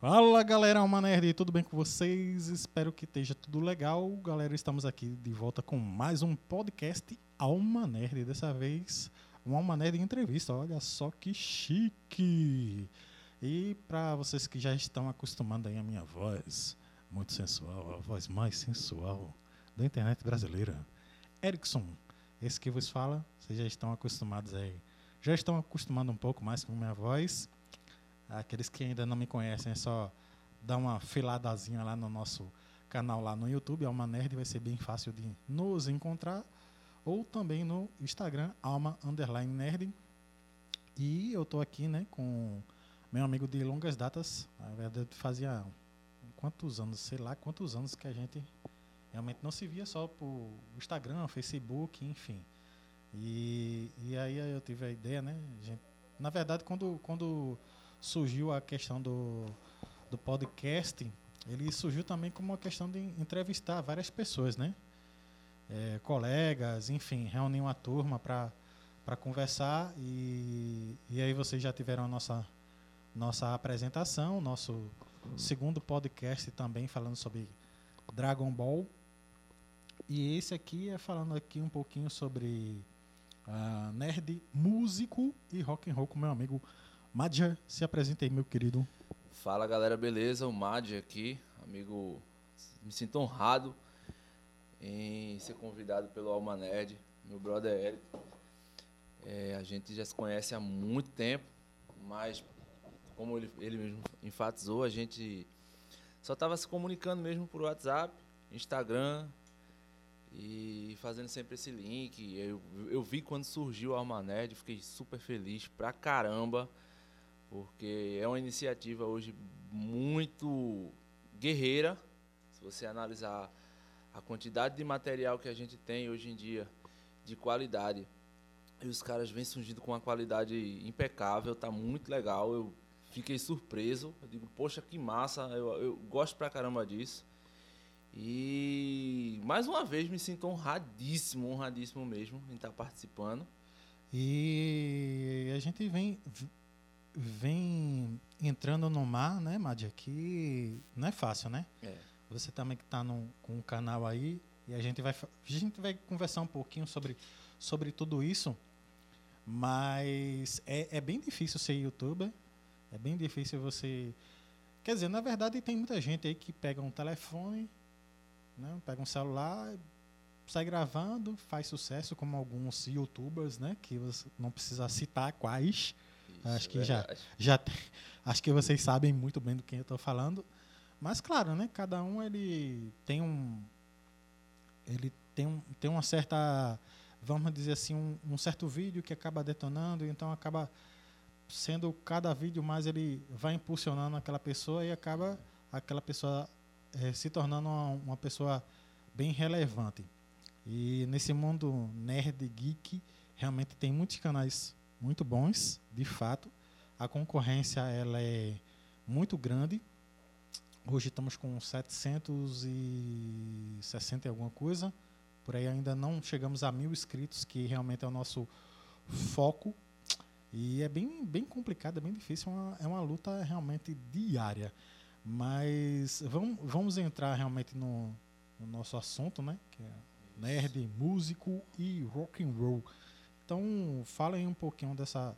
Fala galera, Alma Nerd, tudo bem com vocês? Espero que esteja tudo legal. Galera, estamos aqui de volta com mais um podcast Alma Nerd. Dessa vez, um Alma Nerd em entrevista. Olha só que chique! E para vocês que já estão acostumando aí a minha voz, muito sensual, a voz mais sensual da internet brasileira, Erickson, esse que vos fala, vocês já estão acostumados aí. Já estão acostumando um pouco mais com minha voz. Aqueles que ainda não me conhecem, é só dar uma filadazinha lá no nosso canal lá no YouTube, Alma Nerd, vai ser bem fácil de nos encontrar. Ou também no Instagram, Alma Underline Nerd. E eu estou aqui né, com meu amigo de longas datas. Na verdade, fazia quantos anos, sei lá quantos anos que a gente realmente não se via só por Instagram, Facebook, enfim. E, e aí eu tive a ideia, né? Gente, na verdade, quando, quando surgiu a questão do, do podcast, ele surgiu também como uma questão de entrevistar várias pessoas, né? É, colegas, enfim, reunir uma turma para conversar e, e aí vocês já tiveram a nossa, nossa apresentação, nosso segundo podcast também falando sobre Dragon Ball. E esse aqui é falando aqui um pouquinho sobre uh, nerd, músico e rock and roll com meu amigo Madja, se apresenta aí, meu querido. Fala galera, beleza? O Madja aqui, amigo. Me sinto honrado em ser convidado pelo Alma Nerd, meu brother Eric. É, a gente já se conhece há muito tempo, mas como ele, ele mesmo enfatizou, a gente só estava se comunicando mesmo por WhatsApp, Instagram e fazendo sempre esse link. Eu, eu vi quando surgiu o Alma Nerd, fiquei super feliz pra caramba porque é uma iniciativa hoje muito guerreira. Se você analisar a quantidade de material que a gente tem hoje em dia de qualidade, e os caras vêm surgindo com uma qualidade impecável, tá muito legal. Eu fiquei surpreso. Eu digo, poxa, que massa, eu, eu gosto pra caramba disso. E mais uma vez me sinto honradíssimo, honradíssimo mesmo em estar participando. E a gente vem vem entrando no mar, né, Madia, que não é fácil, né? É. Você também que está com um canal aí, e a gente vai, a gente vai conversar um pouquinho sobre, sobre tudo isso, mas é, é bem difícil ser youtuber, é bem difícil você... Quer dizer, na verdade tem muita gente aí que pega um telefone, né, pega um celular, sai gravando, faz sucesso, como alguns youtubers, né, que você não precisa citar quais, acho que já, já tem, acho que vocês sabem muito bem do que eu estou falando. Mas claro, né? Cada um ele tem um ele tem, um, tem uma certa vamos dizer assim um, um certo vídeo que acaba detonando, então acaba sendo cada vídeo mais ele vai impulsionando aquela pessoa e acaba aquela pessoa é, se tornando uma, uma, pessoa bem relevante. E nesse mundo nerd geek realmente tem muitos canais muito bons, de fato. A concorrência ela é muito grande. Hoje estamos com 760 e alguma coisa. Por aí ainda não chegamos a mil inscritos, que realmente é o nosso foco. E é bem, bem complicado, é bem difícil, é uma, é uma luta realmente diária. Mas vamos, vamos entrar realmente no, no nosso assunto, né? Que é nerd, músico e rock and roll. Então, fala aí um pouquinho dessa,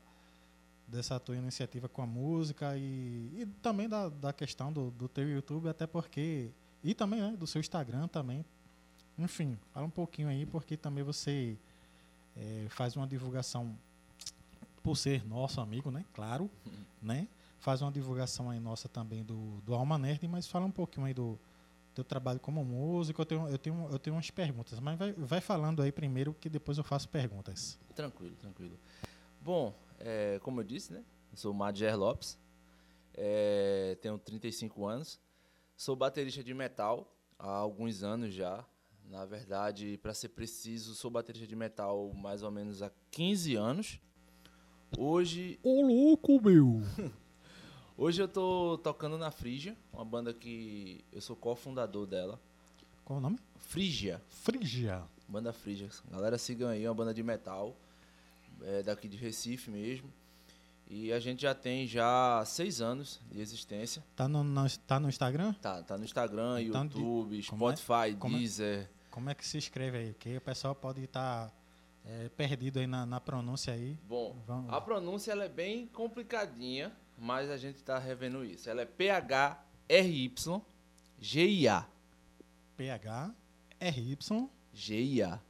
dessa tua iniciativa com a música e, e também da, da questão do, do teu YouTube, até porque. E também né, do seu Instagram também. Enfim, fala um pouquinho aí, porque também você é, faz uma divulgação por ser nosso amigo, né? Claro, uhum. né? Faz uma divulgação aí nossa também do, do Alma Nerd, mas fala um pouquinho aí do, teu trabalho como músico, eu tenho, eu tenho, eu tenho umas perguntas, mas vai, vai falando aí primeiro que depois eu faço perguntas. Tranquilo, tranquilo. Bom, é, como eu disse, né? Eu sou o Madger Lopes, é, tenho 35 anos, sou baterista de metal há alguns anos já. Na verdade, para ser preciso, sou baterista de metal mais ou menos há 15 anos. Hoje. Ô louco, meu! Hoje eu tô tocando na Frígia, uma banda que eu sou cofundador dela. Qual o nome? Frígia. Frígia. Banda Frígia. Galera, sigam aí, uma banda de metal, é, daqui de Recife mesmo. E a gente já tem já seis anos de existência. Tá no, no, tá no Instagram? Tá, tá no Instagram, Então, de- YouTube, como é- Spotify, como é- Deezer. Como é que se escreve aí? Porque o pessoal pode estar perdido aí na, na pronúncia aí. Bom, Vamos. a pronúncia ela é bem complicadinha, mas a gente tá revendo isso. Ela é P-H-R-Y-G-I-A. PH, RY,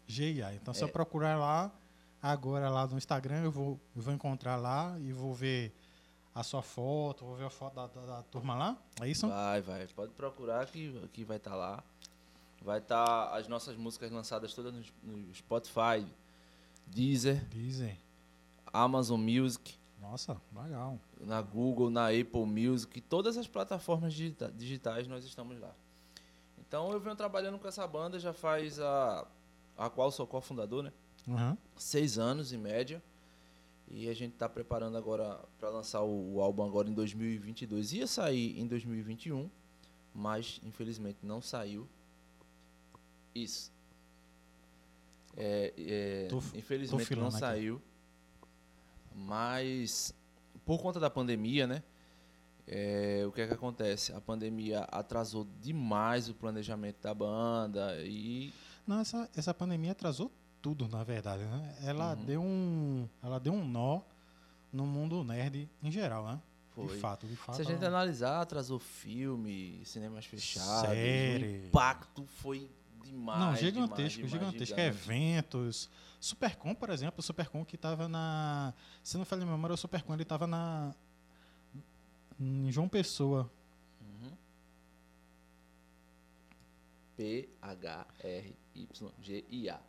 G-I-A. Então, se eu procurar lá, agora lá no Instagram, eu vou, eu vou encontrar lá e vou ver a sua foto, vou ver a foto da, da- da turma lá. É isso? Vai, vai. Pode procurar que, que vai estar lá. Vai estar as nossas músicas lançadas todas no, no Spotify, Deezer, Dizem. Amazon Music, Nossa, legal. na Google, na Apple Music, todas as plataformas digita- digitais nós estamos lá. Então eu venho trabalhando com essa banda já faz a a qual sou cofundador, né? Uhum. Seis anos em média. E a gente está preparando agora para lançar o, o álbum agora em 2022. Ia sair em 2021, mas infelizmente não saiu. Isso. É, é, Tô infelizmente não filando aqui. saiu. Mas por conta da pandemia, né? é, o que é que acontece? A pandemia atrasou demais o planejamento da banda e Não, essa, essa pandemia atrasou tudo, na verdade, né? Ela Uhum. deu um. Ela deu um nó no mundo nerd em geral, né? foi. De fato, de fato. Se a gente ela- analisar, atrasou filme, cinemas fechados, Série. o impacto foi demais. Não, demais, gigantesco, demais, gigantesco. gigante. Eventos. Supercom, por exemplo, o Supercom que tava na. Se não falha a memória, o Supercom ele tava na. Em João Pessoa. Uhum. P-H-R-Y-G-I-A.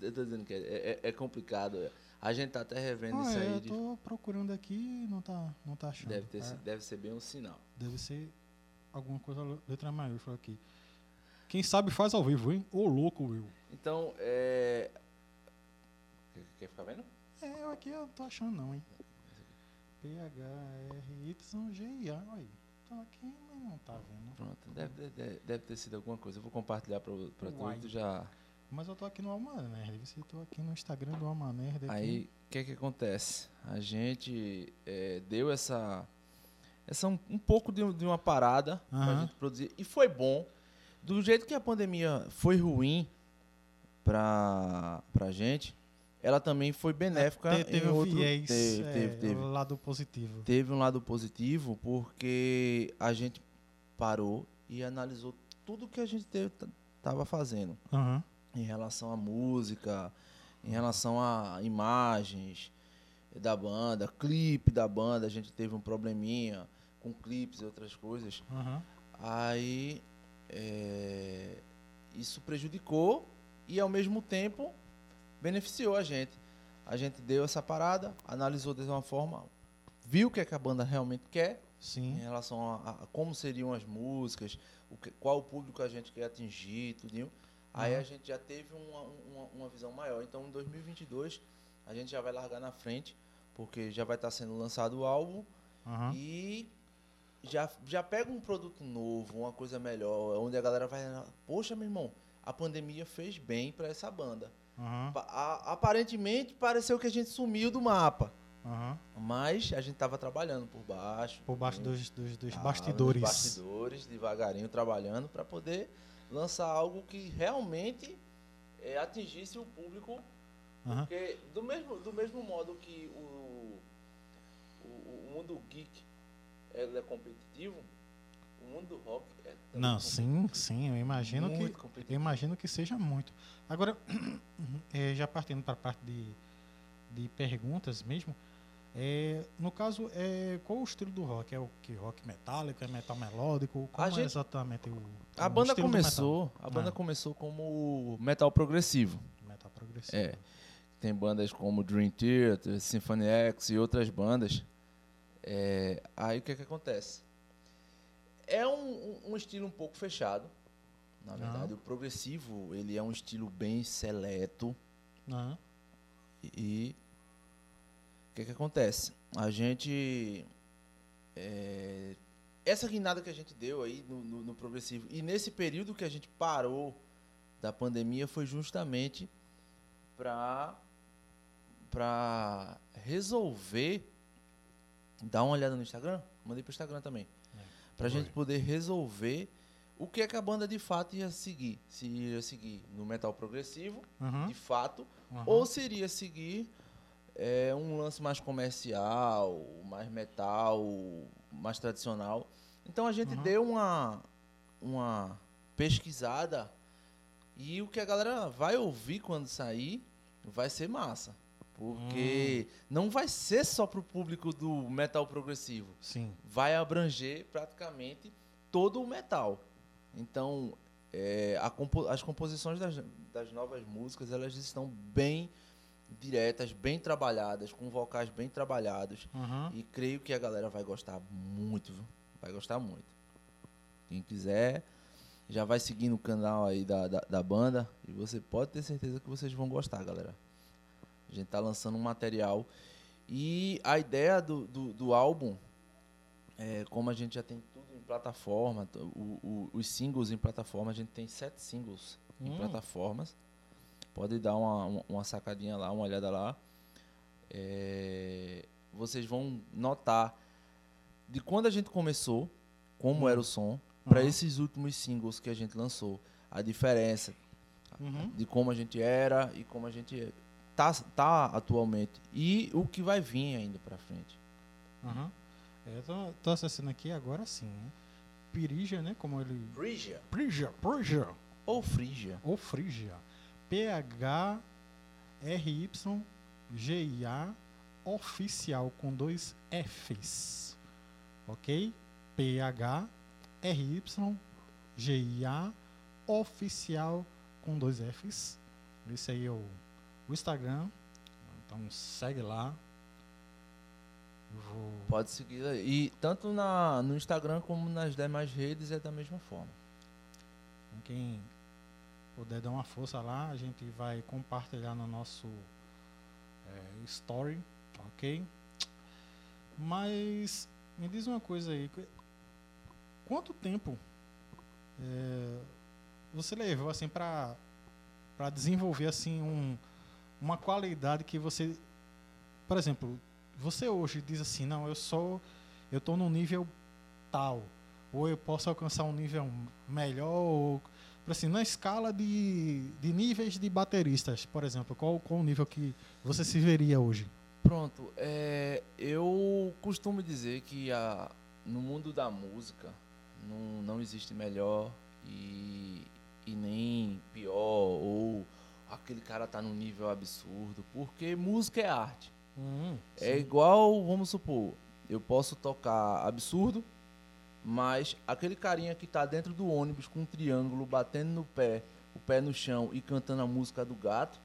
Eu tô dizendo que é, é- é complicado. A gente tá até revendo Ah, isso é, aí. eu de- tô procurando aqui e não tá, não tá achando. deve, ter, É, deve ser bem um sinal. deve ser alguma coisa letra maiúscula aqui. Quem sabe faz ao vivo, hein? Ô louco, Will. Então, é. Quer- ficar vendo? É, eu aqui eu tô achando não, hein? P-H-R-Y-G-I-A. Aí. Tô aqui, mas não tá vendo. Pronto, deve, deve, deve ter sido alguma coisa. Eu vou compartilhar pra, pra Uai. tu, já. Mas eu tô aqui no Alma Nerd. Se eu tô aqui no Instagram do Alma Nerd. Aqui. Aí, o que é que acontece? A gente é, deu essa, essa um, um pouco de, de uma parada pra Aham. gente produzir. E foi bom. Do jeito que a pandemia foi ruim pra, pra gente, ela também foi benéfica Te- teve em outro... viés, teve, é, teve, teve. o lado positivo. Teve um lado positivo porque a gente parou e analisou tudo que a gente estava fazendo Aham. em relação à música, em relação a imagens da banda, clipe da banda, a gente teve um probleminha com clipes e outras coisas. Aham. Aí é, isso prejudicou e ao mesmo tempo beneficiou a gente. A gente deu essa parada, analisou de uma forma, viu o que, é que a banda realmente quer em Sim. relação a, a como seriam as músicas, o que- qual o público a gente quer atingir, tudinho. Aí Uhum. a gente já teve uma, uma, uma visão maior. Então, em 2022, a gente já vai largar na frente, porque já vai estar sendo lançado o álbum Aham. e já, já pega um produto novo, uma coisa melhor, onde a galera vai, poxa, meu irmão, a pandemia fez bem para essa banda. Pa- a- aparentemente, pareceu que a gente sumiu do mapa, Aham. mas a gente estava trabalhando por baixo. Por baixo dos, dos, dos Ah, bastidores. nos bastidores, devagarinho, trabalhando para poder lançar algo que realmente eh, atingisse o público. Aham. Porque do mesmo, do mesmo modo que o, o, o mundo geek ele é competitivo, o mundo do rock é Não, sim, sim. Eu imagino que. Muito Eu competitivo. imagino que seja muito. Agora, eh, já partindo para a parte de, de perguntas mesmo, eh, no caso, eh, qual o estilo do rock? É o que rock metálico, é metal melódico? Como é gente- exatamente o, A o banda estilo do começou, a banda Ah. começou como metal progressivo. metal? Metal progressivo. É. Tem bandas como Dream Theater, Symphony X e outras bandas. É, aí o que, que acontece? É um, um- estilo um pouco fechado. Na verdade, o progressivo ele é um estilo bem seleto. Aham. E o que, que acontece? A gente. é, essa guinada que a gente deu aí no, no- no progressivo, e nesse período que a gente parou da pandemia, foi justamente para resolver Dá uma olhada no Instagram, mandei pro Instagram também. É, Pra foi. gente poder resolver o que é que a banda de fato ia seguir. Se ia seguir no metal progressivo, Aham, de fato, aham. ou se iria seguir é, um lance mais comercial, mais metal, mais tradicional. Então a gente Uhum. deu uma, uma pesquisada e o que a galera vai ouvir quando sair vai ser massa. Porque Hum. não vai ser só pro público do metal progressivo. Sim. Vai abranger praticamente todo o metal. Então, é, compo- as composições das, das novas músicas elas estão bem diretas, bem trabalhadas, com vocais bem trabalhados. Aham. E creio que a galera vai gostar muito, viu? Vai gostar muito. Quem quiser, já vai seguir no canal aí da, da, da banda. E você pode ter certeza que vocês vão gostar, galera. A gente tá lançando um material. E a ideia do, do, do álbum, é, como a gente já tem tudo em plataforma, o- o- os singles em plataforma, a gente tem sete singles em Hum. plataformas. Pode dar uma, uma, sacadinha lá, uma olhada lá. É, vocês vão notar de quando a gente começou, como Hum. era o som, para Aham. esses últimos singles que a gente lançou. A diferença Uhum. de como a gente era e como a gente tá, tá atualmente. E o que vai vir ainda pra frente. Aham. É, tô, tô acessando aqui agora sim, né? Né? Como ele. Phrygia Prígia, Prígia. ou Frígia. Ou Frígia. P-H-R-Y-G-I-A oficial com dois Fs. Ok? P-H-R-Y-G-I-A oficial com dois Fs. Esse aí é o, o Instagram. Então segue lá. Vou. Pode seguir aí. E tanto na, no Instagram como nas demais redes é da mesma forma. Então, Quem puder dar uma força lá, a gente vai compartilhar no nosso é, story, ok? Mas me diz uma coisa aí, qu- quanto tempo é, você levou assim para para desenvolver assim um, uma qualidade que você, por exemplo, você hoje diz assim, não, eu sou, eu tô no nível tal, ou eu posso alcançar um nível melhor, ou assim, na escala de, de níveis de bateristas, por exemplo, qual, qual o nível que você se veria hoje? Pronto, é, eu costumo dizer que a, no mundo da música não, não existe melhor e, e nem pior, ou aquele cara tá num nível absurdo, porque música é arte. É sim. igual, vamos supor, eu posso tocar absurdo, mas aquele carinha que tá dentro do ônibus com um triângulo, batendo no pé, o pé no chão e cantando a música do gato,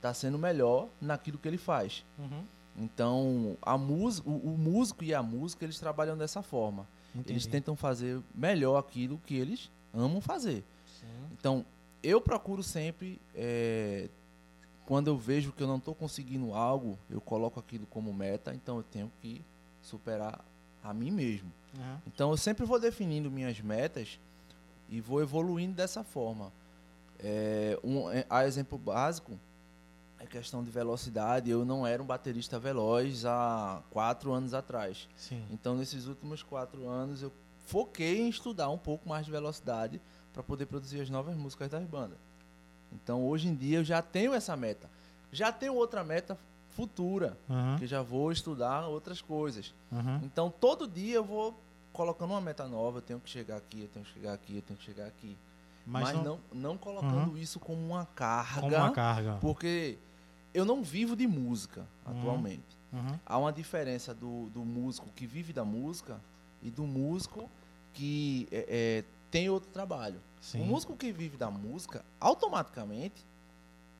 tá sendo melhor naquilo que ele faz. Uhum, Então, a música, o, o músico e a música, eles trabalham dessa forma. Eles entendi. tentam fazer melhor aquilo que eles amam fazer. Sim. Então, eu procuro sempre, é, quando eu vejo que eu não estou conseguindo algo, eu coloco aquilo como meta, então eu tenho que superar a mim mesmo. Uhum, Então, eu sempre vou definindo minhas metas e vou evoluindo dessa forma. É, um, é, a exemplo básico é questão de velocidade. Eu não era um baterista veloz há quatro anos atrás. Sim. Então, nesses últimos quatro anos, eu foquei em estudar um pouco mais de velocidade para poder produzir as novas músicas das bandas. Então, hoje em dia, eu já tenho essa meta. Já tenho outra meta futura, Uhum, que já vou estudar outras coisas. uhum, Então, todo dia eu vou colocando uma meta nova. Eu tenho que chegar aqui, eu tenho que chegar aqui, eu tenho que chegar aqui. Mas, Mas, não, não, não colocando isso como uma carga, como uma carga. porque eu não vivo de música Uhum. atualmente Uhum, há uma diferença do, do músico que vive da música e do músico que é, é, tem outro trabalho. sim. O músico que vive da música, automaticamente,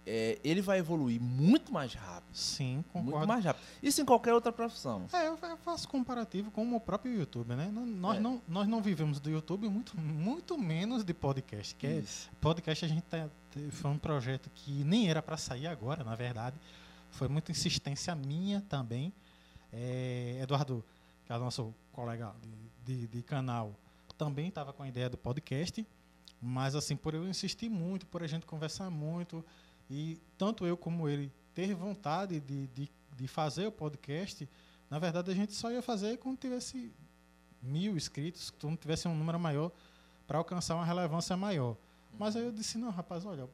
é, ele vai evoluir muito mais rápido. Sim, concordo. Muito mais rápido. Isso em qualquer outra profissão. É, eu fa- faço comparativo com o próprio YouTube, né? Nós, É. não, nós não vivemos do YouTube, muito, muito menos de podcast. Que é, podcast a gente tá- foi um projeto que nem era para sair agora, na verdade. Foi muita insistência minha também. É, Eduardo, que é o nosso colega de, de- de canal, também estava com a ideia do podcast. Mas assim, por eu insistir muito, por a gente conversar muito, e tanto eu como ele ter vontade de, de, de fazer o podcast, Na verdade, a gente só ia fazer quando tivesse mil inscritos, quando tivesse um número maior para alcançar uma relevância maior. Mas aí eu disse, não, rapaz, olha,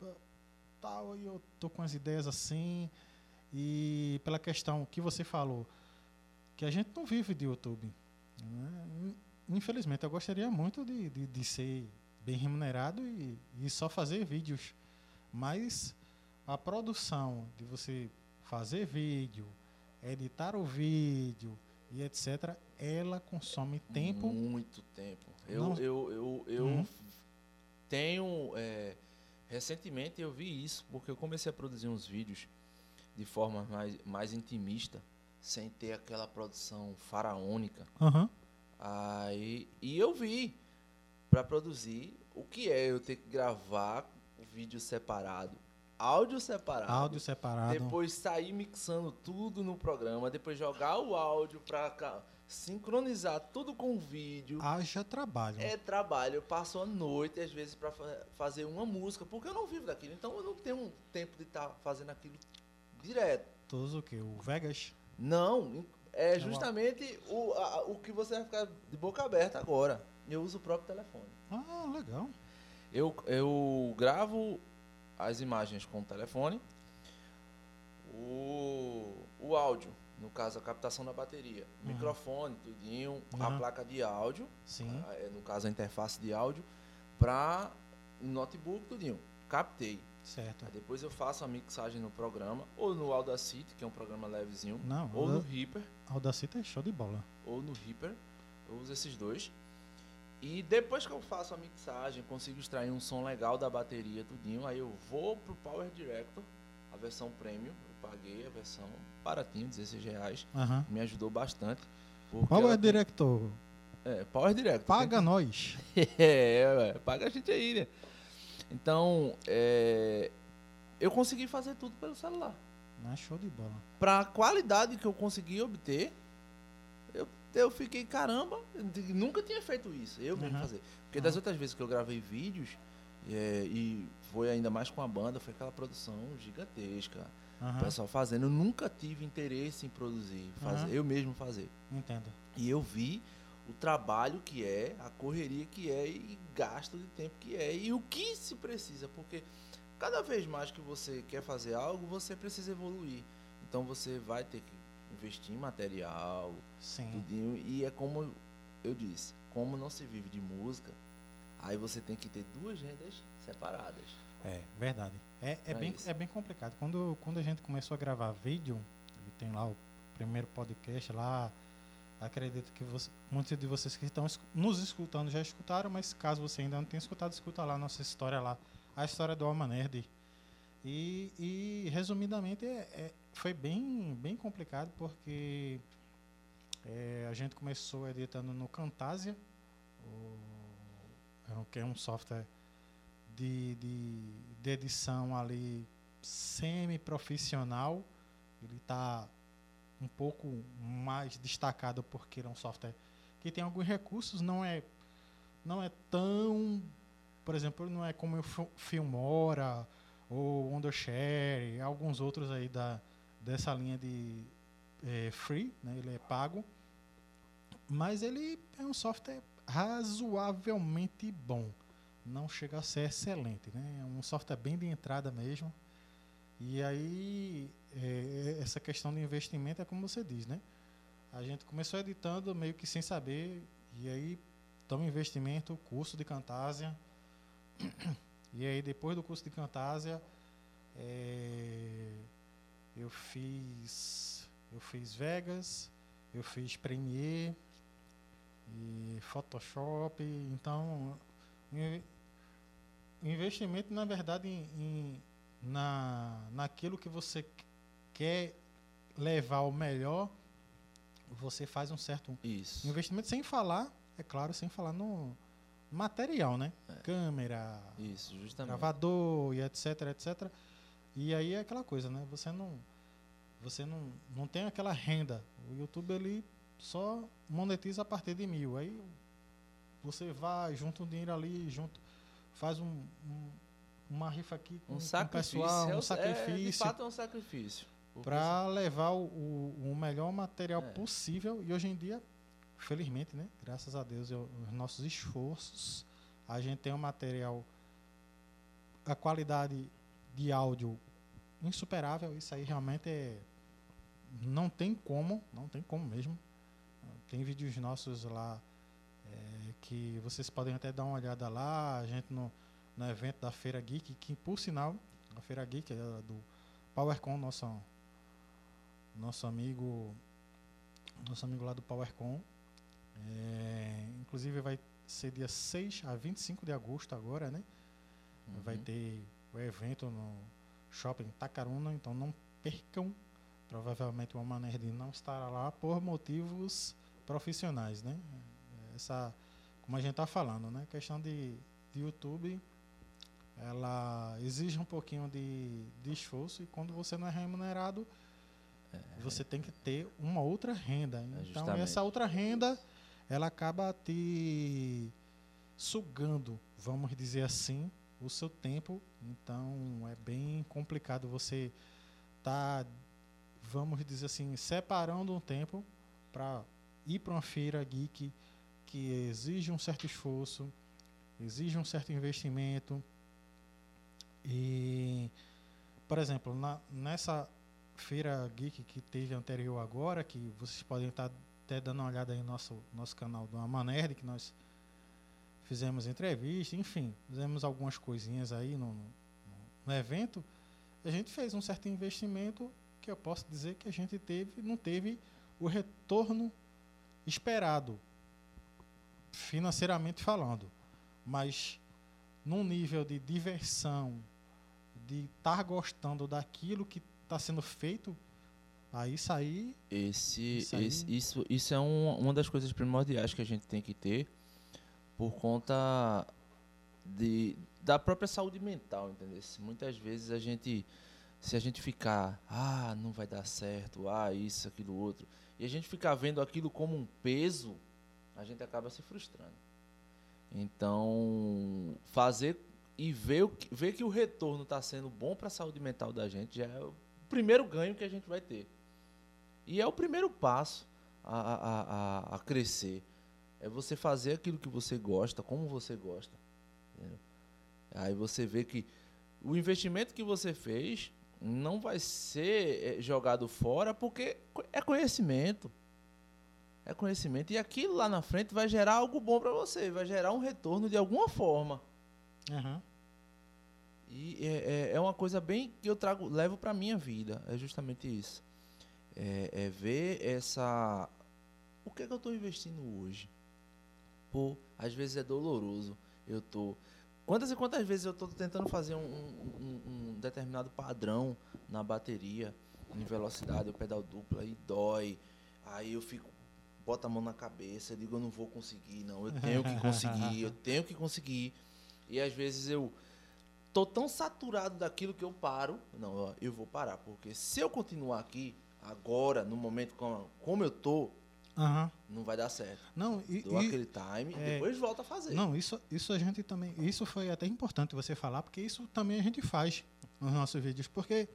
tal, eu tô com as ideias assim, e pela questão que você falou, que a gente não vive de YouTube. Né? Infelizmente, eu gostaria muito de, de, de ser bem remunerado e, e só fazer vídeos. Mas a produção de você fazer vídeo, editar o vídeo e etc., ela consome tempo. Muito tempo. Eu, eu, eu, eu uhum. tenho. É, recentemente eu vi isso, porque eu comecei a produzir uns vídeos de forma mais, mais intimista, sem ter aquela produção faraônica. Uhum. Aí, e eu vi para produzir o que é eu ter que gravar o vídeo separado, áudio separado, áudio separado, depois sair mixando tudo no programa, depois jogar o áudio para sincronizar tudo com o vídeo. Haja trabalho. É trabalho. Eu passo a noite, às vezes, para fazer uma música, porque eu não vivo daquilo. Então eu não tenho tempo de estar tá fazendo aquilo direto. Todos o que? O Vegas? Não, é justamente o, a, o que você vai ficar de boca aberta agora. Eu uso o próprio telefone. Ah, legal. Eu, eu gravo as imagens com o telefone, o, o áudio, no caso a captação da bateria, uhum. microfone, tudinho, uhum. a placa de áudio, Sim. A, é, no caso a interface de áudio, para notebook, tudinho. Captei. Certo. Aí depois eu faço a mixagem no programa, ou no Audacity, que é um programa levezinho, Não, ou no Reaper. Audacity é show de bola. Ou no Reaper. Eu uso esses dois. E depois que eu faço a mixagem, consigo extrair um som legal da bateria, tudinho, aí eu vou pro Power Director, a versão premium, eu paguei a versão baratinho, 16 reais, uhum. me ajudou bastante. Power Director. É, Power Director. Paga nós. é, é, paga a gente aí, né? Então, é, eu consegui fazer tudo pelo celular. Não é show de bola. Para a qualidade que eu consegui obter, eu, eu fiquei, caramba, nunca tinha feito isso. Eu mesmo uhum. fazer. Porque uhum. das outras vezes que eu gravei vídeos, é, e foi ainda mais com a banda, foi aquela produção gigantesca. Uhum. O pessoal fazendo. Eu nunca tive interesse em produzir, fazer, eu mesmo fazer. Entendo. E eu vi o trabalho que é, a correria que é e gasto de tempo que é e o que se precisa, porque cada vez mais que você quer fazer algo, você precisa evoluir. Então você vai ter que investir em material, Sim. Tudinho, e é como eu disse, como não se vive de música, aí você tem que ter duas rendas separadas. É, verdade. É, é, é bem, é bem complicado. Quando, quando a gente começou a gravar vídeo, tem lá o primeiro podcast lá, Acredito que você, muitos de vocês que estão nos escutando já escutaram, mas caso você ainda não tenha escutado, escuta lá a nossa história lá, a história do Alma Nerd. E, e resumidamente é, é, foi bem, bem complicado porque é, a gente começou editando no Camtasia, é que é um software de, de, de edição ali semi-profissional. Ele está um pouco mais destacado porque é um software que tem alguns recursos, não é não é tão, por exemplo, não é como o Filmora ou Wondershare, alguns outros aí da dessa linha de é, free, né? Ele é pago, mas ele é um software razoavelmente bom. Não chega a ser excelente, né? É um software bem de entrada mesmo. E aí é, essa questão de investimento é como você diz, né? A gente começou editando meio que sem saber, e aí toma investimento, curso de Cantásia. E aí depois do curso de Cantásia, é, eu fiz eu fiz Vegas, eu fiz Premiere e Photoshop, então investimento na verdade em, em na naquilo que você quer levar o melhor, você faz um certo Isso. investimento, sem falar, é claro, sem falar no material, né? É. Câmera, Isso, gravador e etc, etc. E aí é aquela coisa, né? Você não você não, não tem aquela renda. O YouTube ele só monetiza a partir de mil. Aí você vai, junta um dinheiro ali, junto, faz um, um uma rifa aqui com, um sacrifício, com o pessoal, um é, sacrifício. É, de fato é um sacrifício. Para levar o, o, o, melhor material É. possível. E hoje em dia, felizmente, né, graças a Deus e aos nossos esforços, a gente tem um material, a qualidade de áudio insuperável. Isso aí realmente é, não tem como, não tem como mesmo. Tem vídeos nossos lá é, que vocês podem até dar uma olhada lá. A gente no, no evento da Feira Geek, que por sinal, a Feira Geek é do PowerCon, nosso, nosso amigo, nosso amigo lá do PowerCon. É, inclusive vai ser dia 6 a 25 de agosto agora, né? Vai Uhum. ter o evento no Shopping Tacaruna, então não percam. Provavelmente o Alma Nerd não estará lá por motivos profissionais, né? Essa, como a gente está falando, né? Questão de, de YouTube, ela exige um pouquinho de, de esforço e quando você não é remunerado, você tem que ter uma outra renda. Então justamente. essa outra renda, ela acaba te sugando, vamos dizer assim, o seu tempo. Então é bem complicado você tá, vamos dizer assim, separando um tempo para ir para uma feira geek que exige um certo esforço, exige um certo investimento. E, por exemplo, na, nessa feira geek que teve anterior agora, que vocês podem estar até dando uma olhada aí no nosso, nosso canal do Amanerd, que nós fizemos entrevista, enfim, fizemos algumas coisinhas aí no, no, no evento. A gente fez um certo investimento que eu posso dizer que a gente teve, não teve o retorno esperado, financeiramente falando, mas num nível de diversão, de estar gostando daquilo que está sendo feito, aí isso aí Esse, Isso aí- esse- isso, isso é um- uma das coisas primordiais que a gente tem que ter por conta de, da própria saúde mental, entendeu? Muitas vezes a gente, se a gente ficar, ah, não vai dar certo, ah, isso, aquilo, outro, e a gente ficar vendo aquilo como um peso, a gente acaba se frustrando. Então, fazer e ver, o que- ver que o retorno está sendo bom para a saúde mental da gente já é o primeiro ganho que a gente vai ter. E é o primeiro passo a, a, a, a crescer. É você fazer aquilo que você gosta, como você gosta. Aí você vê que o investimento que você fez não vai ser eh, jogado fora porque é conhecimento. É conhecimento. E aquilo lá na frente vai gerar algo bom para você, vai gerar um retorno de alguma forma. aham, E é, é, é uma coisa bem que eu trago, levo para minha vida. É justamente isso. É, é ver essa. O que é que eu estou investindo hoje? Pô, às vezes é doloroso. Eu tô. Quantas e quantas vezes eu estou tentando fazer um, um- um- determinado padrão na bateria, em velocidade, o pedal dupla, e dói. Aí eu fico, boto a mão na cabeça, eu digo, eu não vou conseguir, não. Eu tenho que conseguir, eu tenho que conseguir. E às vezes eu tô tão saturado daquilo que eu paro. Não, eu vou parar, porque se eu continuar aqui, agora, no momento como, como eu tô, aham. não vai dar certo. Não, e, Dou e- aquele time é, depois volto a fazer. Não, isso, isso a gente também. Isso foi até importante você falar, porque isso também a gente faz nos nossos vídeos. Porque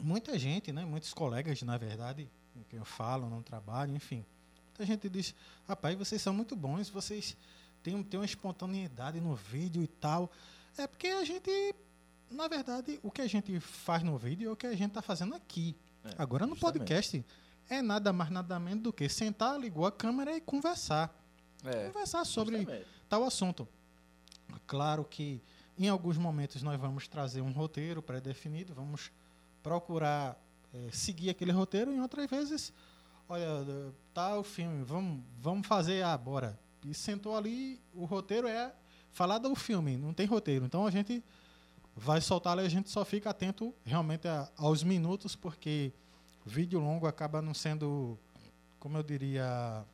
muita gente, né, muitos colegas, na verdade, que eu falo no trabalho, enfim, muita gente diz: rapaz, vocês são muito bons, vocês têm, têm uma espontaneidade no vídeo e tal. É porque a gente, na verdade, o que a gente faz no vídeo é o que a gente está fazendo aqui. É, Agora no justamente. podcast é nada mais, nada menos do que sentar, ligou a câmera e conversar. É, Conversar sobre justamente. tal assunto. Claro que em alguns momentos nós vamos trazer um roteiro pré-definido, vamos procurar eh, seguir aquele roteiro, em outras vezes, olha, eh, tá o filme, vamos, vamos fazer, ah, bora. E sentou ali, o roteiro é falar do filme, não tem roteiro. Então a gente vai soltar ali, a gente só fica atento realmente a- aos minutos, porque vídeo longo acaba não sendo, como eu diria,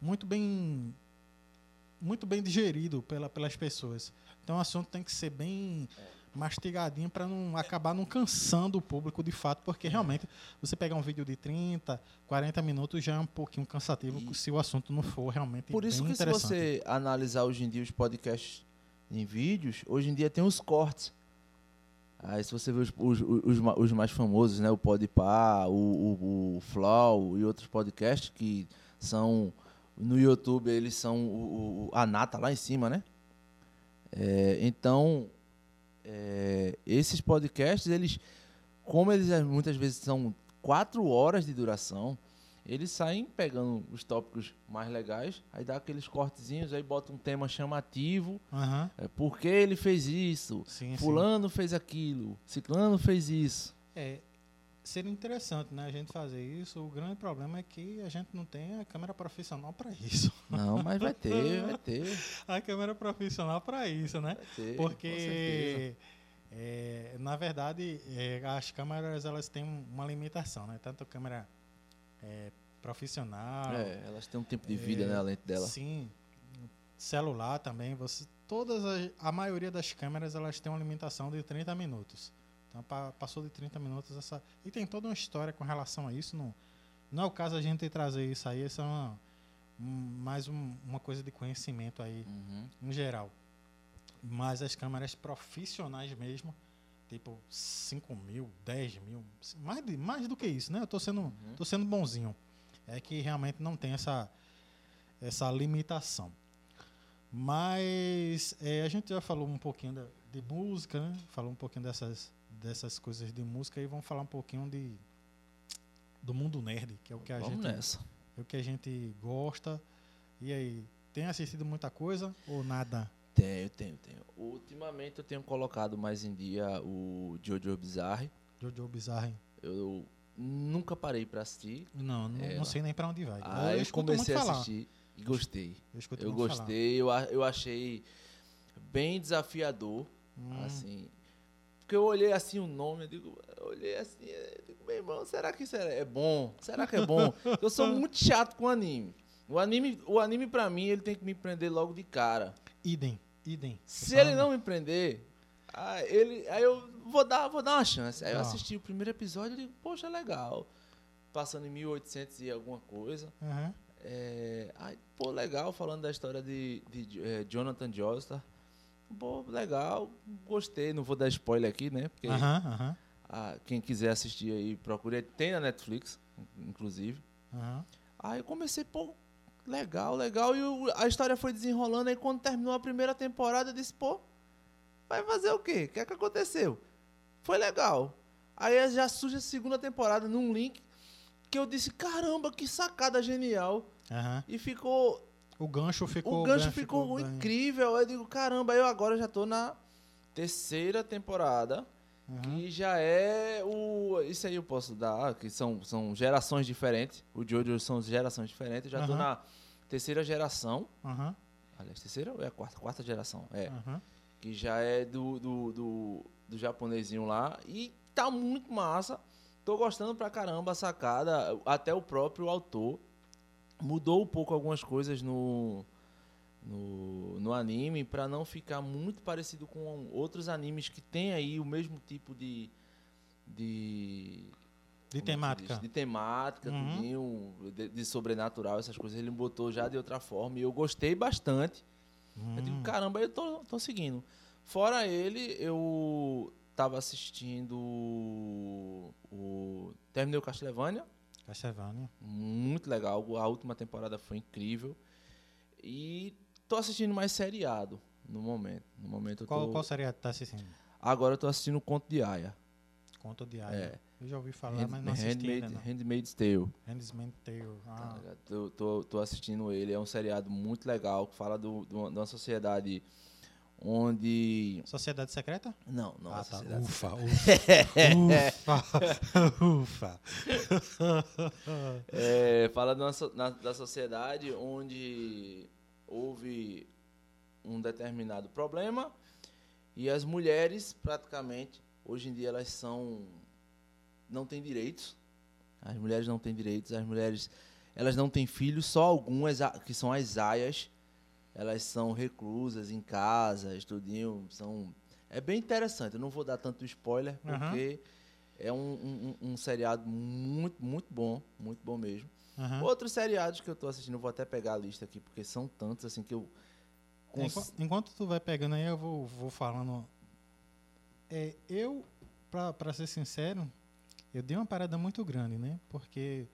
muito bem muito bem digerido pela, pelas pessoas. Então o assunto tem que ser bem mastigadinho para não acabar não cansando o público de fato, porque realmente você pegar um vídeo de 30, 40 minutos já é um pouquinho cansativo E- se o assunto não for realmente Por isso que se você analisar hoje em dia os podcasts em vídeos, hoje em dia tem os cortes. Aí se você vê os, os, os, os mais famosos, né? O Podpah, o, o, o Flow e outros podcasts que são no YouTube, eles são o, o a nata lá em cima, né? É, então, é, esses podcasts, eles, como eles muitas vezes são quatro horas de duração, eles saem pegando os tópicos mais legais, aí dá aqueles cortezinhos, aí bota um tema chamativo. Uhum. É, por que ele fez isso? Sim, Fulano sim. fez aquilo. Ciclano fez isso. É, seria interessante, né, a gente fazer isso. O grande problema é que a gente não tem a câmera profissional para isso. Não, mas vai ter, vai ter. A câmera profissional para isso, né? Vai ter, Porque é, na verdade é, as câmeras elas têm uma limitação, né? Tanto a câmera é, profissional. É, elas têm um tempo de vida, né, além dela. Sim. Celular também, você todas as, a maioria das câmeras elas têm uma limitação de 30 minutos. Então pa, passou de 30 minutos essa e tem toda uma história com relação a isso, não não é o caso a gente trazer isso aí, isso é uma, um, mais um, uma coisa de conhecimento aí uhum. em geral. Mas as câmeras profissionais mesmo, tipo 5 mil, 10 mil, mais, de, mais do que isso, né? Eu tô sendo, Uhum. tô sendo bonzinho. É que realmente não tem essa, essa limitação. Mas é, a gente já falou um pouquinho da- de música, né? Falou um pouquinho dessas, dessas coisas de música e vamos falar um pouquinho de do mundo nerd, que é o que a Vamos gente nessa. é o que a gente gosta. E aí, tem assistido muita coisa ou nada? Tenho, tenho, tenho. Ultimamente eu tenho colocado mais em dia o Jojo Bizarre. Jojo Bizarre? Eu nunca parei pra assistir. Não, não, É, não sei nem pra onde vai. Aí eu escuto comecei a assistir e gostei. Eu, Eu falar. gostei, eu, eu achei bem desafiador, Hum, assim. Porque eu olhei assim o nome, eu digo, eu olhei assim, eu digo, meu irmão, será que isso é bom? Será que é bom? eu sou muito chato com anime. O anime, o anime pra mim, ele tem que me prender logo de cara. idem, idem. Se ele não me prender, ah, ele, aí eu vou dar, vou dar uma chance. Aí eu Ah. assisti o primeiro episódio e digo, poxa, legal. Passando em 1800 e alguma coisa. Aham. É, ai, pô, legal, falando da história de, de eh, Jonathan Joestar. Pô, legal, gostei. Não vou dar spoiler aqui, né? Porque Aham, aham, ah, quem quiser assistir aí, procure. Tem na Netflix, inclusive. aham. Aí eu comecei, pô, legal, legal. E o- a história foi desenrolando. Aí quando terminou a primeira temporada, eu disse, pô, vai fazer o quê? O que é que aconteceu? Foi legal. Aí já surge a segunda temporada num link que eu disse, caramba, que sacada genial. E ficou O gancho ficou o gancho ficou, bem- incrível. Eu digo, caramba, eu agora já tô na terceira temporada. Aham. Que já é o. Isso aí eu posso dar, que são, são gerações diferentes. O Jojo são gerações diferentes. Eu já tô Aham. na terceira geração. Aham, Aliás, terceira ou é a quarta? Quarta geração. É. aham. Que já é do, do, do, do japonesinho lá. E tá muito massa. Tô gostando pra caramba a sacada. Até o próprio autor mudou um pouco algumas coisas no, no, no anime pra não ficar muito parecido com outros animes que tem aí o mesmo tipo de. de De é temática. diz? De temática, Uhum. tudinho, de, de sobrenatural, essas coisas. Ele botou já de outra forma e eu gostei bastante. Eu digo, Hum, caramba, eu tô, tô seguindo. Fora ele, eu tava assistindo o. Terminei o Castlevania. Castlevania. Muito legal. A última temporada foi incrível. E tô assistindo mais seriado no momento. No momento eu tô. Qual, qual seria que tá assistindo? Agora eu tô assistindo o Conto de Aya. Conto de Aya. É. Eu já ouvi falar, Hand- mas não assisti Handmaid- ainda não. Handmaid's Tale. Handmaid's Tale. Tá Ah, ligado? tô, tô, tô assistindo ele. É um seriado muito legal que fala do, do- de uma sociedade onde. Sociedade Secreta? Não, não ah, é tá. sociedade. Ufa, ufa. ufa. ufa. É, fala de uma so- na- da sociedade onde houve um determinado problema e as mulheres praticamente hoje em dia elas são não têm direitos as mulheres não têm direitos as mulheres elas não têm filhos só algumas que são as aias elas são reclusas em casa estudinho são é bem interessante eu não vou dar tanto spoiler porque é um, um, um- seriado muito muito bom muito bom mesmo Aham. Outros seriados que eu tô assistindo, eu vou até pegar a lista aqui, porque são tantos assim que eu. cons- Enqu- Enquanto tu vai pegando aí, eu vou, vou falando É, eu, pra ser sincero, eu dei uma parada muito grande, né? Porque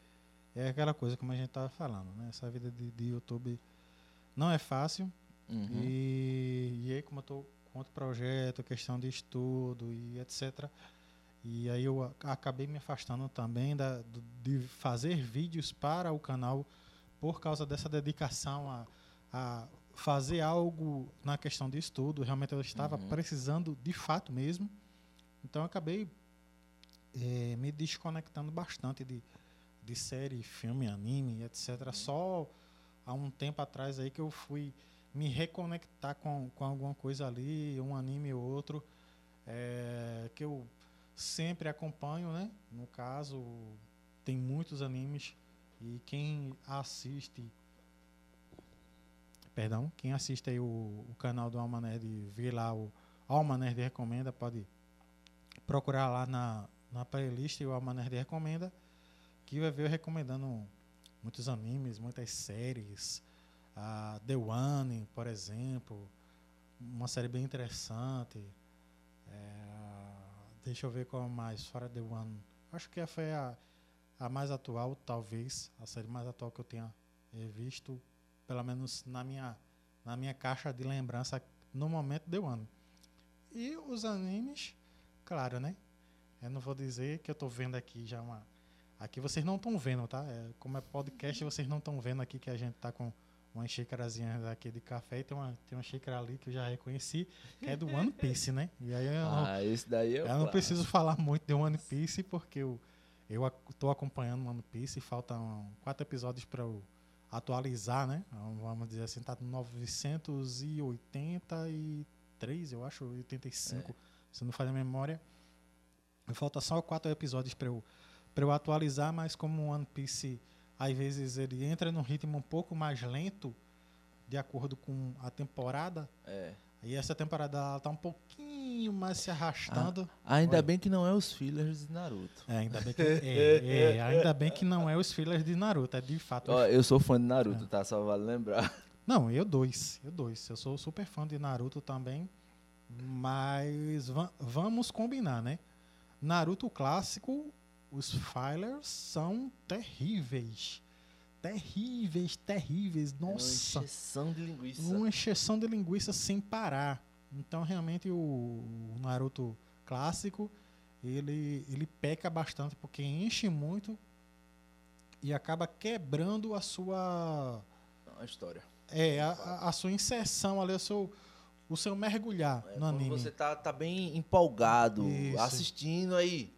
é aquela coisa como a gente tava falando, né? Essa vida de, de YouTube não é fácil. Uhum. E, e aí, como eu tô com outro projeto, questão de estudo e etc. E aí eu acabei me afastando também da, de fazer vídeos para o canal por causa dessa dedicação a, a fazer algo na questão de estudo. Realmente eu estava Uhum. precisando de fato mesmo. Então eu acabei eh, me desconectando bastante de, de série, filme, anime, etc. Só há um tempo atrás aí que eu fui me reconectar com, com alguma coisa ali, um anime ou outro, eh, que eu sempre acompanho, né? No caso, tem muitos animes e quem assiste, perdão, quem assiste aí o, o canal do Alma Nerd vê lá o Alma Nerd Recomenda, pode procurar lá na, na playlist o Alma Nerd Recomenda, que vai ver eu recomendando muitos animes, muitas séries, a The One, por exemplo, uma série bem interessante. É, deixa eu ver qual mais, fora The One. Acho que foi a, a mais atual, talvez, a série mais atual que eu tenha eh, visto, pelo menos na minha, na minha caixa de lembrança, no momento The One. E os animes, claro, né? Eu não vou dizer que eu tô vendo aqui já uma. Aqui vocês não estão vendo, tá? É, como é podcast, vocês não estão vendo aqui que a gente tá com uma xícarazinha aqui de café e tem uma, tem uma xícara ali que eu já reconheci, que é do One Piece, né? E aí eu não, Ah, esse daí é o eu não preciso falar muito de One Piece porque eu, eu tô acompanhando One Piece e faltam quatro episódios para eu atualizar, né? Vamos dizer assim, tá no 983, eu acho, 85, se não falha a memória. Falta só quatro episódios para eu, pra eu atualizar, mas como o One Piece, às vezes, ele entra num ritmo um pouco mais lento, de acordo com a temporada, É. e essa temporada ela tá um pouquinho mais se arrastando. Ainda Oi. bem que não é os fillers de Naruto. É, ainda bem que, é, é, ainda bem que não é os fillers de Naruto, é de fato. Ó, eu sou fã de Naruto, É. tá? Só vale lembrar. Não, eu dois, eu dois. Eu sou super fã de Naruto também, mas va- vamos combinar, né? Naruto clássico, os fillers são terríveis. Terríveis, terríveis. É uma Nossa. encheção de linguiça. uma encheção de linguiça sem parar. Então, realmente, o, Naruto clássico, ele, ele peca bastante, porque enche muito e acaba quebrando a sua... Uma história. É, a, a- a sua inserção ali, o seu, o seu mergulhar É, no anime. você tá, tá bem empolgado, Isso. assistindo aí.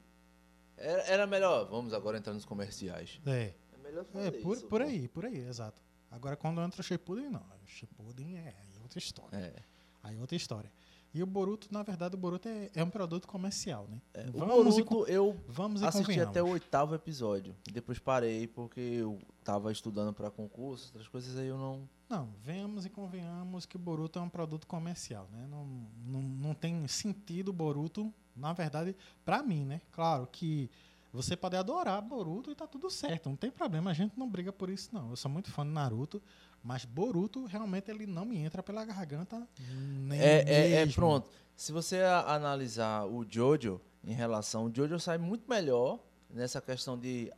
Era, era melhor. Vamos agora entrar nos comerciais. É, É melhor é fazer por, isso, por pô. aí, por aí, exato. Agora, quando entra o Shippuden, não. O Shippuden é aí outra história. É. Aí é outra história. E o Boruto, na verdade, o Boruto é, é um produto comercial, né? É, o Vamos e Boruto eu Vamos assisti até o oitavo episódio. E depois parei porque eu tava estudando pra concurso, outras coisas aí eu não. Não, venhamos e convenhamos que o Boruto é um produto comercial, né? Não, não, não tem sentido o Boruto, na verdade, pra mim, né? Claro que você pode adorar Boruto e tá tudo certo, não tem problema, a gente não briga por isso não. Eu sou muito fã de Naruto, mas Boruto realmente ele não me entra pela garganta nem É, é, é pronto. Se você analisar o Jojo em relação, o Jojo sai muito melhor nessa questão de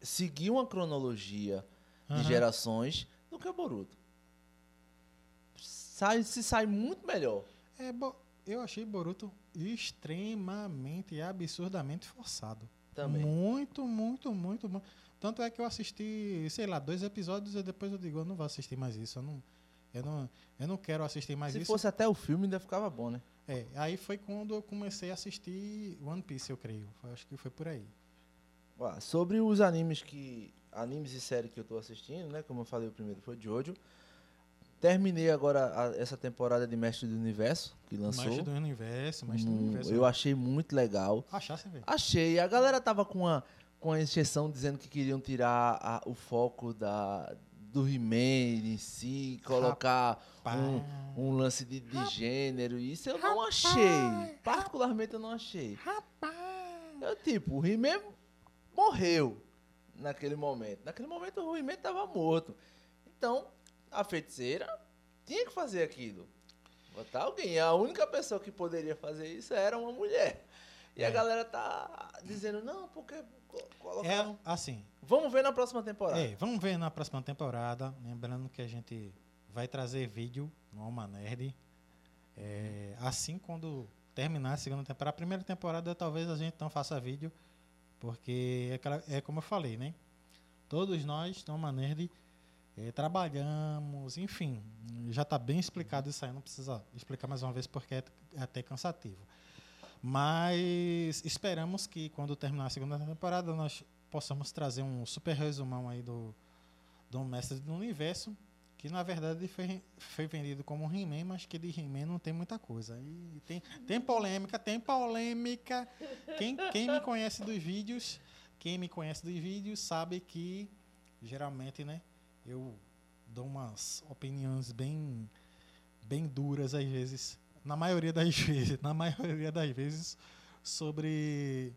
seguir uma cronologia de Aham. gerações do que o Boruto. Sai, se sai muito melhor. É, eu achei Boruto extremamente e absurdamente forçado. Também. Muito, muito, muito, muito. Tanto é que eu assisti, sei lá, dois episódios e depois eu digo, eu não vou assistir mais isso. Eu não, eu não, eu não quero assistir mais Se isso. fosse até o filme, ainda ficava bom, né? É, aí foi quando eu comecei a assistir One Piece, eu creio. Foi- acho que foi por aí. Ó, sobre os animes que. Animes e séries que eu tô assistindo, né? Como eu falei, o primeiro foi Jojo. Terminei agora a- essa temporada de Mestre do Universo, que lançou. Mestre do Universo, Mestre do Hum, Universo. eu achei muito legal. Achasse, velho. Achei. A galera tava com a, com a exceção dizendo que queriam tirar a- o foco da, do He-Man em si, colocar um, um lance de, de gênero. Isso eu não achei. Particularmente eu não achei. Eu, tipo, o He-Man morreu naquele momento. Naquele momento o He-Man tava morto. Então, a feiticeira tinha que fazer aquilo. Botar alguém. A única pessoa que poderia fazer isso era uma mulher. E É. a galera tá dizendo, não, porque co- É colocaram. assim, Vamos ver na próxima temporada. É, vamos ver na próxima temporada. Lembrando que a gente vai trazer vídeo no Alma Nerd. É, assim quando terminar a segunda temporada. A primeira temporada talvez a gente não faça vídeo, porque é, é como eu falei, né? Todos nós, no Alma Nerd, é, trabalhamos, enfim. Já está bem explicado isso aí, não precisa explicar mais uma vez porque é, até cansativo. Mas esperamos que quando terminar a segunda temporada nós possamos trazer um super resumão aí do, do Mestre do Universo, que na verdade foi, foi vendido como He-Man, mas que de He-Man não tem muita coisa. E tem, tem polêmica, tem polêmica. Quem, quem me conhece dos vídeos, quem me conhece dos vídeos sabe que geralmente, né, eu dou umas opiniões bem bem duras às vezes, na maioria das vezes, na maioria das vezes sobre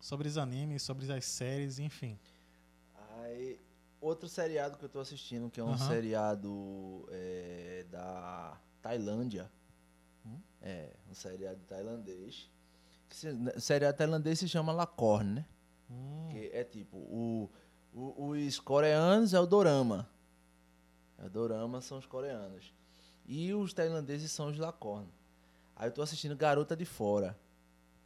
sobre os animes, sobre as séries, enfim. Aí, outro seriado que eu tô assistindo, que é um Aham. seriado é, da Tailândia. Hum? É, um seriado tailandês. Que se- seriado tailandês se chama Lacorne, né? Hum, Que é tipo, o, o- os coreanos é o dorama. É o dorama são os coreanos. E os tailandeses são os lacorne. Aí eu tô assistindo Garota de Fora.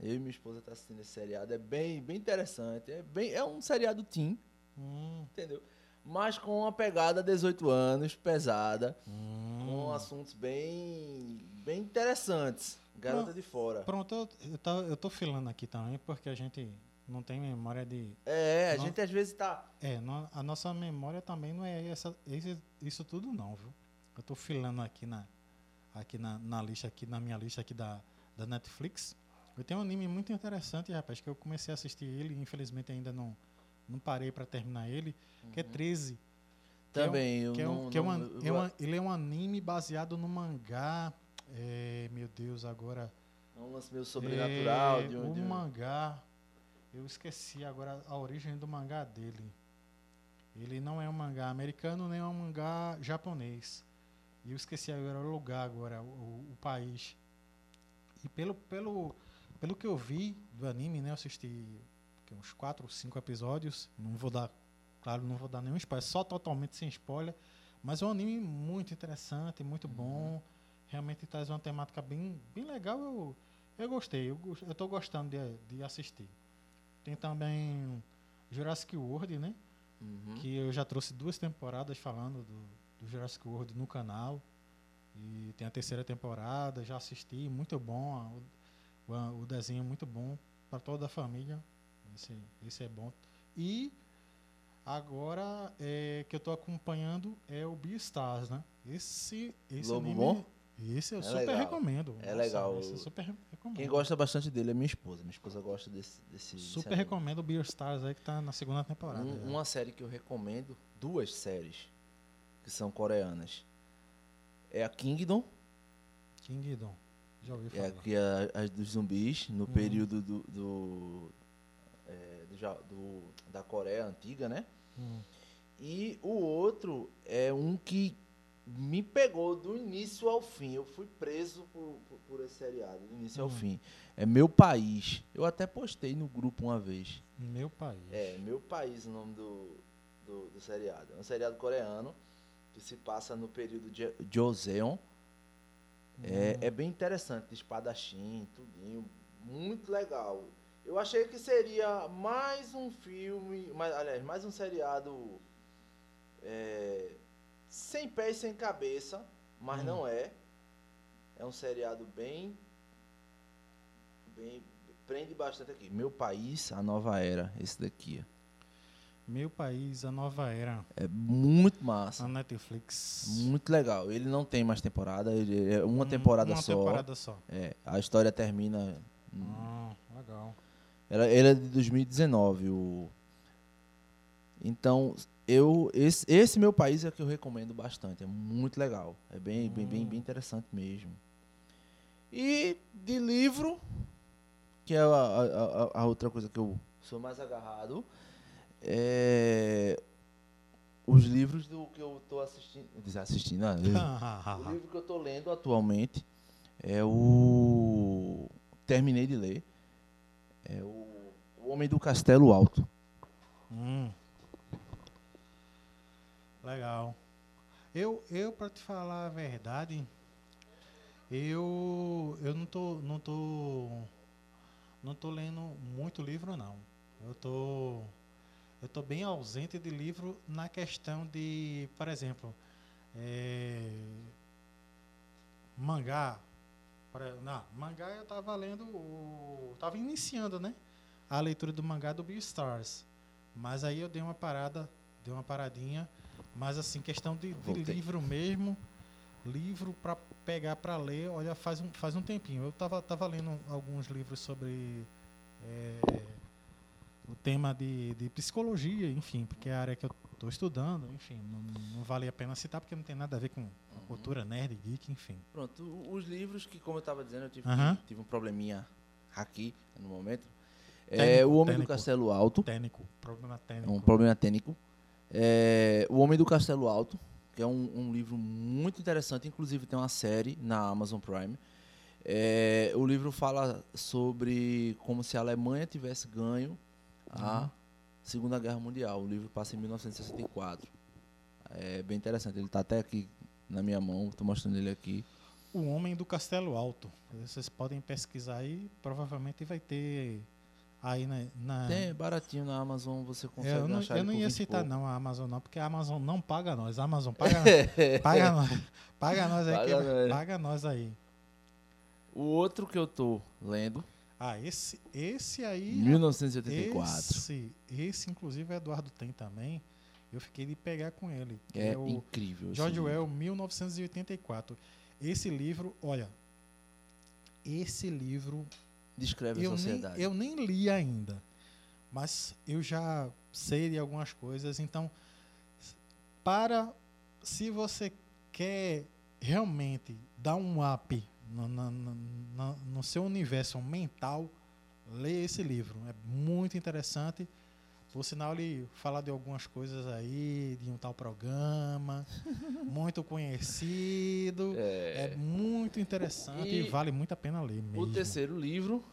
Eu e minha esposa tá assistindo esse seriado. É bem, bem interessante. É, bem, é um seriado teen, hum, entendeu? Mas com uma pegada 18 anos, pesada, hum. com assuntos bem, bem interessantes. Garota Não. de Fora. Pronto, eu, eu, eu tô filando aqui também, porque a gente não tem memória de. É, a Não. gente às vezes tá. É, no- a nossa memória também não é essa, esse- isso tudo não, viu? Eu tô filando aqui na, aqui na, na lista, aqui na minha lista aqui da, da Netflix. Eu tenho um anime muito interessante, rapaz, que eu comecei a assistir ele, e infelizmente ainda não, não parei para terminar ele, que é 13. que é um- Também, eu é um, não- é não- uma- eu- é uma- ele é um anime baseado no mangá. é, meu Deus, agora. É um lance meio sobrenatural. É, de um, o de um- mangá. Eu esqueci agora a origem do mangá dele. Ele não é um mangá americano nem é um mangá japonês. E eu esqueci agora o lugar agora, o, o país. E pelo, pelo, pelo que eu vi do anime, né? Eu assisti uns 4 ou 5 episódios. Não vou dar, claro, não vou dar nenhum spoiler, só totalmente sem spoiler. Mas é um anime muito interessante, muito bom. Realmente traz uma temática bem, bem legal. Eu, eu gostei, eu, tô gostando de, de assistir. Tem também Jurassic World, né? Uhum. Que eu já trouxe duas temporadas falando do, do Jurassic World no canal. E tem a terceira temporada, já assisti, muito bom. O, o desenho é muito bom para toda a família. Esse, esse é bom. E agora é, que eu tô acompanhando é o Beastars, né? Esse, esse Lobo anime, bom? Esse eu É super legal. recomendo. É legal. Esse eu super recomendo. Quem gosta bastante dele é minha esposa. Minha esposa gosta desse. desse Super desse recomendo o Beastars aí que tá na segunda temporada. Um- uma série que eu recomendo, duas séries que são coreanas. É a Kingdom, Kingdom. Já ouvi é falar. a, que é as dos zumbis, no Uhum. período do, do, é, do do- da Coreia antiga, né? Hum. E o outro é um que me pegou do início ao fim. Eu fui preso por, por, por esse seriado, do início ao Hum. fim. É Meu País. Eu até postei no grupo uma vez. Meu país. É, Meu País o nome do, do, do seriado. É um seriado coreano que se passa no período de Joseon. É, Hum. é bem interessante, de espadachim, tudinho. Muito legal. Eu achei que seria mais um filme, mais, aliás, mais um seriado é, sem pé e sem cabeça, mas Hum. não é. É um seriado bem, bem. Prende bastante aqui. Meu País, a Nova Era. Esse daqui. Meu país, a nova era. É muito massa. Na Netflix. Muito legal. Ele não tem mais temporada, ele é uma Hum, temporada uma só. temporada só. É, a história termina. Ah, legal. Ela, ele é de 2019. O... Então, eu esse, esse meu país é que eu recomendo bastante. É muito legal. É bem, bem, bem, Hum. bem interessante mesmo. E de livro, que é a, a, a- outra coisa que eu sou mais agarrado, é os livros do que eu estou assistindo. Assistindo, ah, o livro que eu estou lendo atualmente É o. Terminei de ler. É o, o Homem do Castelo Alto. Hum. Legal. Eu, eu para te falar a verdade, eu, eu não tô, não tô, não tô lendo muito livro não. Eu tô, eu tô bem ausente de livro na questão de, por exemplo, é, mangá. Não, mangá eu tava lendo, o, tava iniciando, né? A leitura do mangá do Beastars. Mas aí eu dei uma parada, dei uma paradinha. Mas assim, questão de, de livro mesmo, livro para pegar para ler, olha, faz um, faz um tempinho. Eu tava, tava lendo alguns livros sobre é, o tema de, de psicologia, enfim, porque é a área que eu estou estudando, enfim, não, não, vale a pena citar porque não tem nada a ver com uhum. cultura nerd, geek, enfim. Pronto, os livros que, como eu estava dizendo, eu tive, uhum. tive um probleminha aqui no momento. Técnico, é O Homem técnico, do Castelo Alto. Técnico, problema técnico. Um problema técnico. É, o Homem do Castelo Alto, que é um, um, livro muito interessante, inclusive tem uma série na Amazon Prime. É, o livro fala sobre como se a Alemanha tivesse ganho a uhum. Segunda Guerra Mundial. O livro passa em 1964. É bem interessante. Ele está até aqui na minha mão, estou mostrando ele aqui. O Homem do Castelo Alto. Vocês podem pesquisar aí, provavelmente vai ter aí na, na... Tem, baratinho na Amazon, você consegue é, eu não, Eu não ia citar não a Amazon não, porque a Amazon não paga nós. A Amazon paga, paga nós. Paga nós aí. Paga, que, paga nós aí. O outro que eu tô lendo... Ah, esse, esse aí... 1984. Esse, esse, inclusive, o Eduardo tem também. Eu fiquei de pegar com ele. É, é incrível. George Well, 1984. Esse livro, olha, esse livro descreve eu a sociedade? Nem, eu nem li ainda, mas eu já sei de algumas coisas. Então, para se você quer realmente dar um up no, no, no, no seu universo mental, lê esse livro. É muito interessante. Por sinal, ele fala de algumas coisas aí, de um tal programa, muito conhecido. É, é muito interessante e, e, vale muito a pena ler mesmo. O terceiro livro.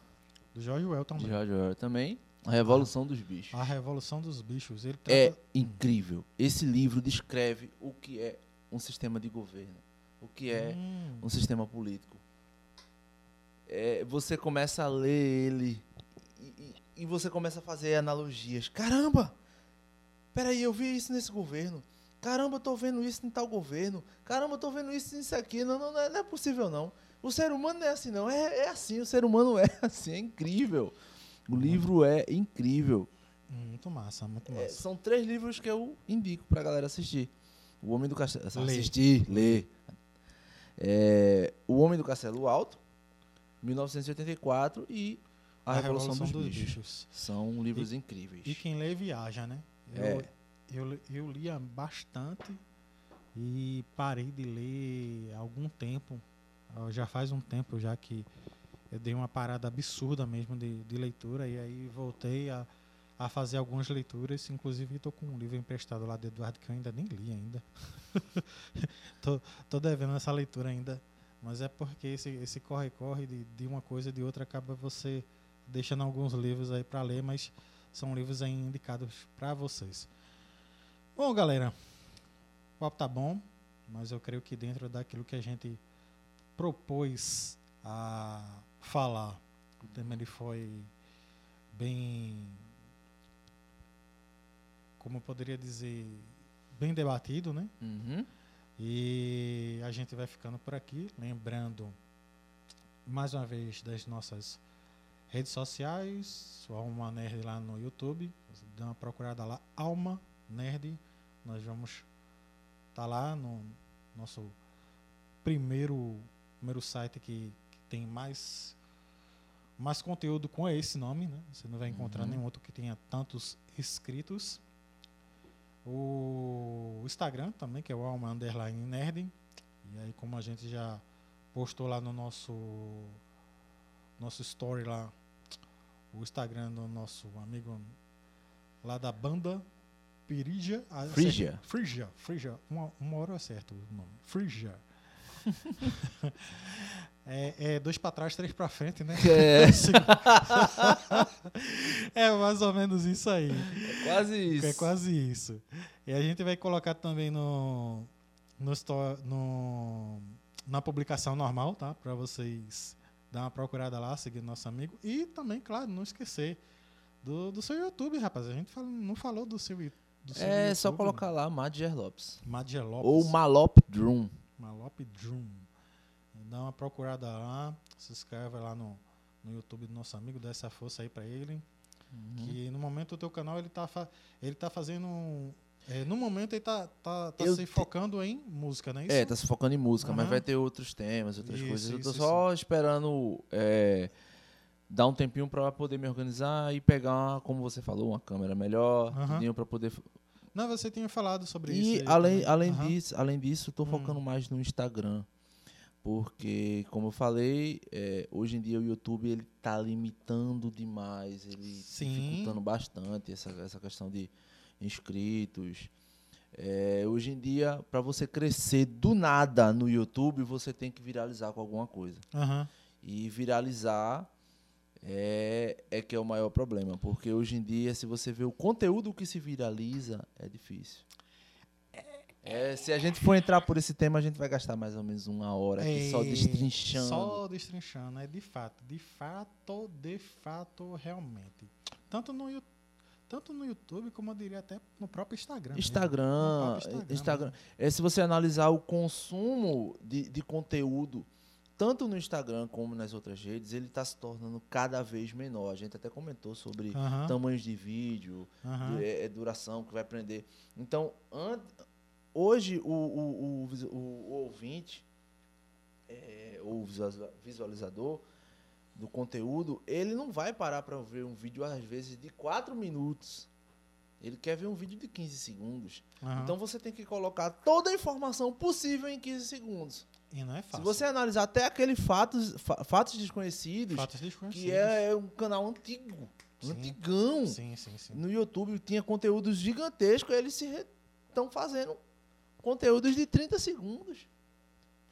Do George Well também. De George Well também. A Revolução ah, dos Bichos. A Revolução dos Bichos. Ele é trata... É incrível. Esse livro descreve o que é um sistema de governo, o que é hum. um sistema político. É, você começa a ler ele e você começa a fazer analogias. Caramba! Peraí, eu vi isso nesse governo. Caramba, eu tô vendo isso em tal governo. Caramba, eu tô vendo isso nisso aqui. Não, não, não é, não é possível, não. O ser humano não é assim, não. É, é assim, o ser humano é assim, é incrível. O livro é incrível. Muito massa, muito é, massa. É, são três livros que eu indico pra galera assistir. O Homem do Castelo. Assistir, ler. É, o Homem do Castelo Alto, 1984, e a, a Revolução, Revolução, dos, dos bichos. bichos. São livros e, incríveis. E quem lê viaja, né? Eu, é. eu, eu lia bastante e parei de ler há algum tempo. Já faz um tempo já que eu dei uma parada absurda mesmo de, de leitura e aí voltei a, a fazer algumas leituras. Inclusive estou com um livro emprestado lá de Eduardo que eu ainda nem li ainda. tô, tô devendo essa leitura ainda. Mas é porque esse corre-corre de, de uma coisa e de outra acaba você deixando alguns livros aí para ler, mas são livros aí indicados para vocês. Bom, galera, o papo tá bom, mas eu creio que dentro daquilo que a gente propôs a falar, o tema ele foi bem, como eu poderia dizer, bem debatido, né? Uhum. E a gente vai ficando por aqui, lembrando mais uma vez das nossas redes sociais, o Alma Nerd lá no YouTube, dá uma procurada lá, Alma Nerd, nós vamos estar tá lá no nosso primeiro, primeiro site que, que, tem mais mais conteúdo com esse nome, né? Você não vai encontrar uhum. nenhum outro que tenha tantos inscritos. O Instagram também, que é o Alma Underline Nerd. E aí, como a gente já postou lá no nosso nosso story lá o Instagram do nosso amigo lá da banda Pirija. Frigia. Frigia, Frigia. Uma, uma hora eu acerto o nome. Frigia. É, é dois para trás, três para frente, né? É. é mais ou menos isso aí. É quase isso. É quase isso. E a gente vai colocar também no, no, no- na publicação normal, tá? Para vocês dar uma procurada lá, seguir nosso amigo. E também, claro, não esquecer do, do seu YouTube, rapaz. A gente fala- não falou do seu, do seu É só YouTube, colocar lá Madger Lopes. Madger Lopes. Ou Malop Drum. Malop Drum. Dá uma procurada lá, se inscreve lá no, no YouTube do nosso amigo, dá essa força aí pra ele. Uhum. Que no momento o teu canal ele tá, ele tá fazendo. um- é, no momento ele tá, tá, tá Eu se te- focando em música, não é isso? É, tá se focando em música, mas Aham. vai ter outros temas, outras Isso, coisas. Eu tô isso, só esperando é, dar um tempinho pra poder me organizar e pegar, como você falou, uma câmera melhor, tudinho pra poder. Não, você tinha falado sobre isso. E além, também. além Aham. disso, além disso, tô Hum. focando mais no Instagram. Porque, como eu falei, é, hoje em dia o YouTube ele tá limitando demais, ele Sim. dificultando bastante essa, essa questão de inscritos. É, hoje em dia, para você crescer do nada no YouTube, você tem que viralizar com alguma coisa. Aham. E viralizar é, é que é o maior problema. Porque hoje em dia, se você vê o conteúdo que se viraliza, é difícil. É, se a gente for entrar por esse tema, a gente vai gastar mais ou menos uma hora aqui só É, destrinchando. Só destrinchando, é de fato. De fato, de fato, realmente. Tanto no, Yu- tanto no YouTube, como eu diria até no próprio Instagram. Instagram, próprio Instagram Instagram. mesmo. É, se você analisar o consumo de, de conteúdo, tanto no Instagram como nas outras redes, ele está se tornando cada vez menor. A gente até comentou sobre Aham, tamanhos de vídeo, aham. du- é, é duração que vai prender. Então, hoje o, o, o, o- ouvinte, é, ou visualizador do conteúdo, ele não vai parar para ver um vídeo, às vezes, de 4 minutos. Ele quer ver um vídeo de 15 segundos. aham. Então você tem que colocar toda a informação possível em 15 segundos. e não é Se fácil. você analisar até aqueles fatos, fa- fatos desconhecidos, Fatos desconhecidos. que é, é um canal antigo, Sim. antigão. Sim, sim, sim. No YouTube tinha conteúdos gigantescos, eles se estão fazendo conteúdos de 30 segundos.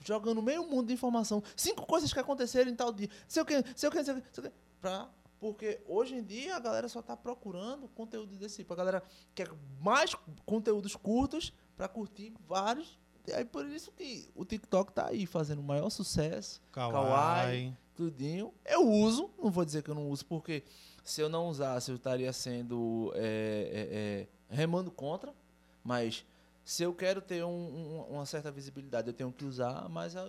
Jogando meio mundo de informação. Cinco coisas que aconteceram em tal dia. Sei o que, sei o que, sei o que. Sei o que pra, porque hoje em dia a galera só tá procurando conteúdo desse tipo. A galera quer mais conteúdos curtos para curtir vários. E aí por isso que o TikTok tá aí fazendo o maior sucesso Kawaii. tudinho. Eu uso, não vou dizer que eu não uso, porque se eu não usasse, eu estaria sendo é, é, é, remando contra. Mas se eu quero ter um- um- uma certa visibilidade, eu tenho que usar, mas ah,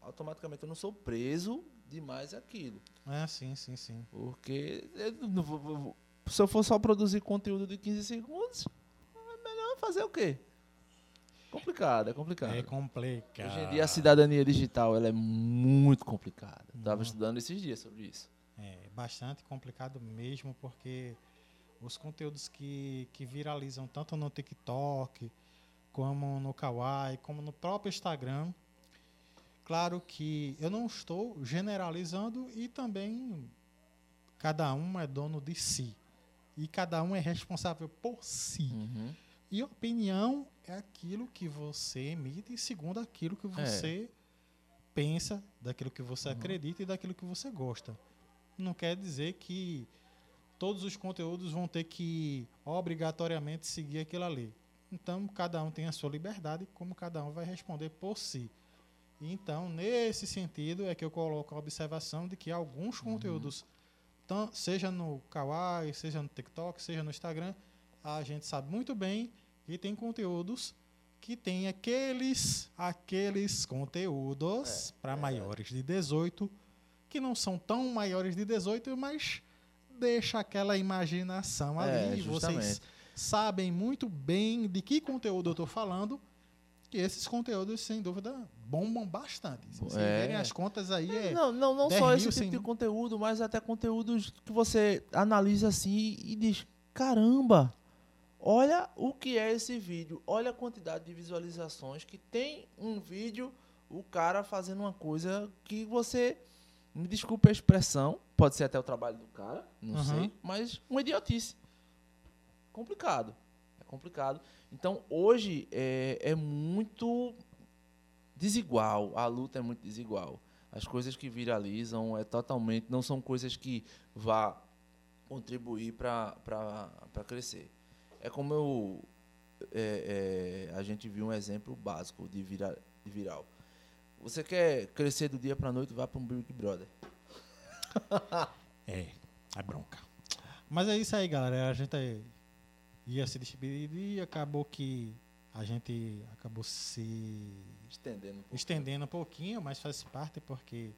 automaticamente eu não sou preso demais aquilo. É, sim, sim, sim. Porque eu vou- se eu for só produzir conteúdo de 15 segundos, é melhor fazer o quê? Complicado, é complicado. É complicado. Hoje em dia a cidadania digital ela é muito complicada. Estava estudando esses dias sobre isso. É bastante complicado mesmo, porque os conteúdos que, que viralizam tanto no TikTok, como no Kawaii, como no próprio Instagram, claro que eu não estou generalizando e também cada um é dono de si. E cada um é responsável por si. Uhum. E opinião é aquilo que você emite segundo aquilo que você pensa, daquilo que você acredita e daquilo que você gosta. Não quer dizer que todos os conteúdos vão ter que obrigatoriamente seguir aquilo ali. Então, cada um tem a sua liberdade, como cada um vai responder por si. Então, nesse sentido, é que eu coloco a observação de que alguns conteúdos, tan- seja no Kawaii, seja no TikTok, seja no Instagram, a gente sabe muito bem que tem conteúdos que tem aqueles aqueles conteúdos para maiores de 18 que não são tão maiores de 18, mas deixa aquela imaginação É, ali. e vocês justamente. Sabem muito bem de que conteúdo eu estou falando. Que esses conteúdos, sem dúvida, bombam bastante. Se vocês É. verem as contas aí, é, Não, não, não 10 só esse 100 tipo de conteúdo, mas até conteúdos que você analisa assim e diz: caramba, olha o que é esse vídeo, olha a quantidade de visualizações que tem um vídeo, o cara fazendo uma coisa que você. Me desculpe a expressão, pode ser até o trabalho do cara, não Uhum. sei, mas uma idiotice. Complicado. É complicado. Então, hoje é, é muito desigual, a luta é muito desigual. As coisas que viralizam é totalmente, não são coisas que vá contribuir para crescer. É como eu, é, é, a gente viu um exemplo básico de, vira, de viral. Você quer crescer do dia para noite, vá para um Big Brother. é, é bronca. Mas é isso aí, galera. A gente ia se despedir e acabou que a gente acabou se estendendo um, estendendo um pouquinho, mas faz parte porque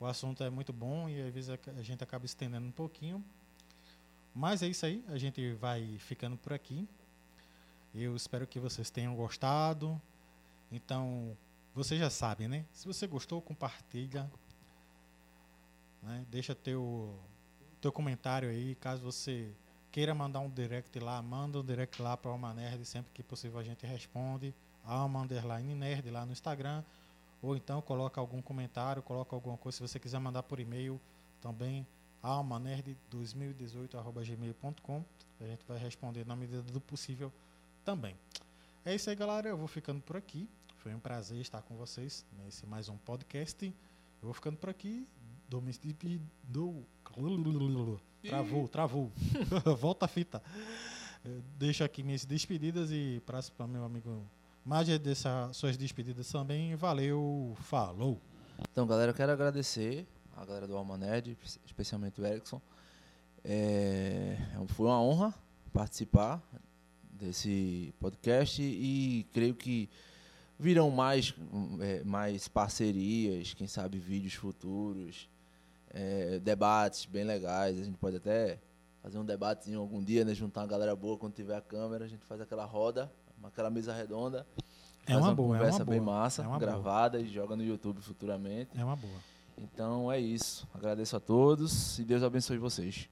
o assunto é muito bom e às vezes a gente acaba estendendo um pouquinho. Mas é isso aí, a gente vai ficando por aqui. Eu espero que vocês tenham gostado. Então, você já sabe, né? Se você gostou, compartilha. Né? Deixa teu, teu comentário aí. Caso você queira mandar um direct lá, manda um direct lá para Alma Nerd. Sempre que possível a gente responde. Alma Underline Nerd lá no Instagram. Ou então coloca algum comentário, coloca alguma coisa. Se você quiser mandar por e-mail também, almanerd2018.gmail.com. A gente vai responder na medida do possível também. É isso aí, galera. Eu vou ficando por aqui. Foi um prazer estar com vocês nesse mais um podcast. Eu vou ficando por aqui. Do, do, travou, travou. Volta a fita. Deixo aqui minhas despedidas e prazo para meu amigo Mágia dessas suas despedidas também. Valeu, falou. Então, galera, eu quero agradecer a galera do Alma Nerd, especialmente o Erickson. É, foi uma honra participar desse podcast e creio que virão mais, é, mais parcerias, quem sabe vídeos futuros, é, debates bem legais. A gente pode até fazer um debatezinho algum dia, né? Juntar uma galera boa quando tiver a câmera, a gente faz aquela roda, aquela mesa redonda. É uma, uma boa, conversa é uma bem boa, massa, é gravada boa. e joga no YouTube futuramente. É uma boa. Então é isso. Agradeço a todos e Deus abençoe vocês.